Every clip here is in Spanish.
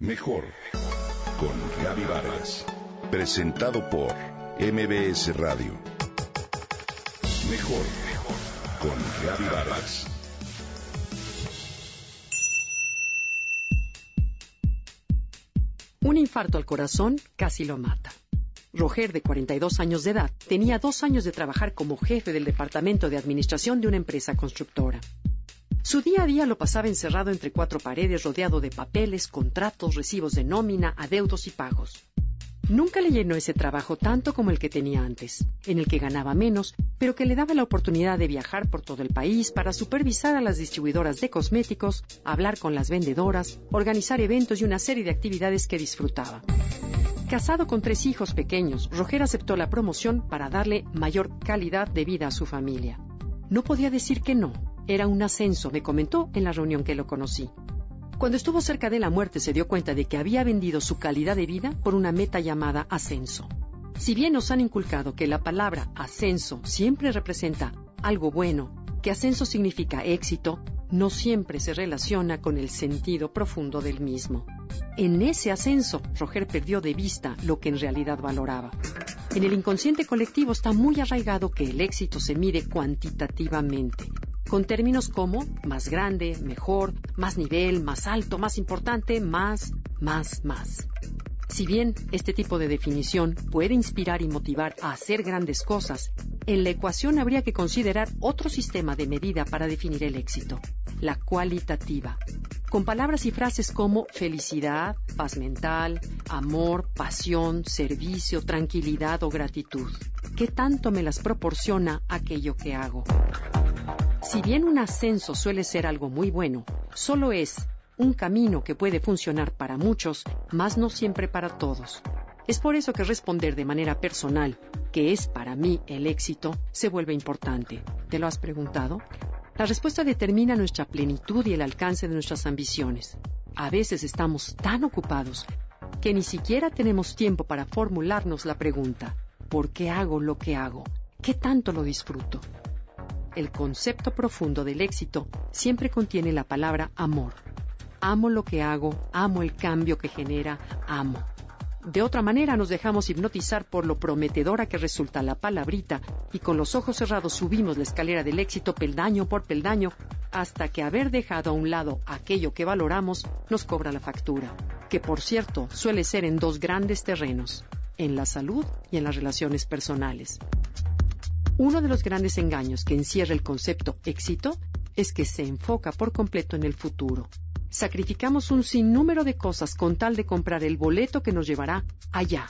Mejor con Gaby Vargas. Presentado por MBS Radio. Mejor con Gaby Vargas. Un infarto al corazón casi lo mata. Roger, de 42 años de edad, tenía dos años de trabajar como jefe del departamento de administración de una empresa constructora. Su día a día lo pasaba encerrado entre cuatro paredes, rodeado de papeles, contratos, recibos de nómina, adeudos y pagos. Nunca le llenó ese trabajo tanto como el que tenía antes, en el que ganaba menos, pero que le daba la oportunidad de viajar por todo el país para supervisar a las distribuidoras de cosméticos, hablar con las vendedoras, organizar eventos y una serie de actividades que disfrutaba. Casado con tres hijos pequeños, Roger aceptó la promoción para darle mayor calidad de vida a su familia. No podía decir que no, era un ascenso, me comentó en la reunión que lo conocí. Cuando estuvo cerca de la muerte se dio cuenta de que había vendido su calidad de vida por una meta llamada ascenso. Si bien nos han inculcado que la palabra ascenso siempre representa algo bueno, que ascenso significa éxito, no siempre se relaciona con el sentido profundo del mismo. En ese ascenso, Roger perdió de vista lo que en realidad valoraba. En el inconsciente colectivo está muy arraigado que el éxito se mide cuantitativamente, con términos como más grande, mejor, más nivel, más alto, más importante, más, más, más. Si bien este tipo de definición puede inspirar y motivar a hacer grandes cosas, en la ecuación habría que considerar otro sistema de medida para definir el éxito, la cualitativa, con palabras y frases como felicidad, paz mental, amor, pasión, servicio, tranquilidad o gratitud. ¿Qué tanto me las proporciona aquello que hago? Si bien un ascenso suele ser algo muy bueno, solo es un camino que puede funcionar para muchos, más no siempre para todos. Es por eso que responder de manera personal, que es para mí el éxito, se vuelve importante. ¿Te lo has preguntado? La respuesta determina nuestra plenitud y el alcance de nuestras ambiciones. A veces estamos tan ocupados que ni siquiera tenemos tiempo para formularnos la pregunta, ¿por qué hago lo que hago? ¿Qué tanto lo disfruto? El concepto profundo del éxito siempre contiene la palabra amor. Amo lo que hago, amo el cambio que genera, amo. De otra manera nos dejamos hipnotizar por lo prometedora que resulta la palabrita y con los ojos cerrados subimos la escalera del éxito peldaño por peldaño hasta que haber dejado a un lado aquello que valoramos nos cobra la factura, que por cierto suele ser en dos grandes terrenos, en la salud y en las relaciones personales. Uno de los grandes engaños que encierra el concepto éxito es que se enfoca por completo en el futuro. Sacrificamos un sinnúmero de cosas con tal de comprar el boleto que nos llevará allá.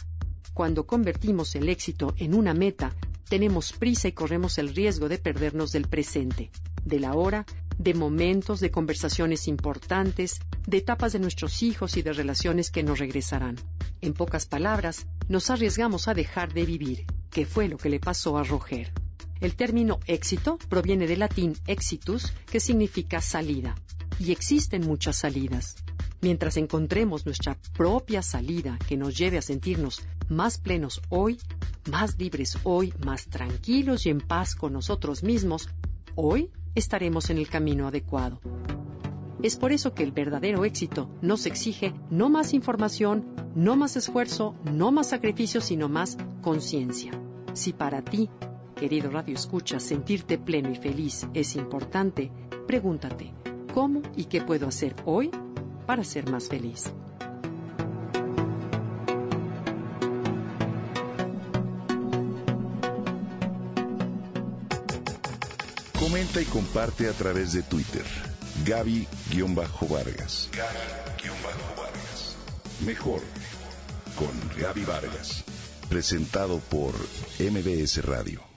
Cuando convertimos el éxito en una meta, tenemos prisa y corremos el riesgo de perdernos del presente, de la hora, de momentos, de conversaciones importantes, de etapas de nuestros hijos y de relaciones que nos regresarán. En pocas palabras, nos arriesgamos a dejar de vivir, que fue lo que le pasó a Roger. El término éxito proviene del latín exitus, que significa salida, y existen muchas salidas. Mientras encontremos nuestra propia salida que nos lleve a sentirnos más plenos hoy, más libres hoy, más tranquilos y en paz con nosotros mismos, hoy estaremos en el camino adecuado. Es por eso que el verdadero éxito nos exige no más información, no más esfuerzo, no más sacrificio, sino más conciencia. Si para ti, querido Radio Escucha, sentirte pleno y feliz es importante, pregúntate, ¿cómo y qué puedo hacer hoy para ser más feliz? Comenta y comparte a través de Twitter. Gaby-Vargas. Gaby-Vargas. Mejor con Gaby Vargas presentado por MBS Radio.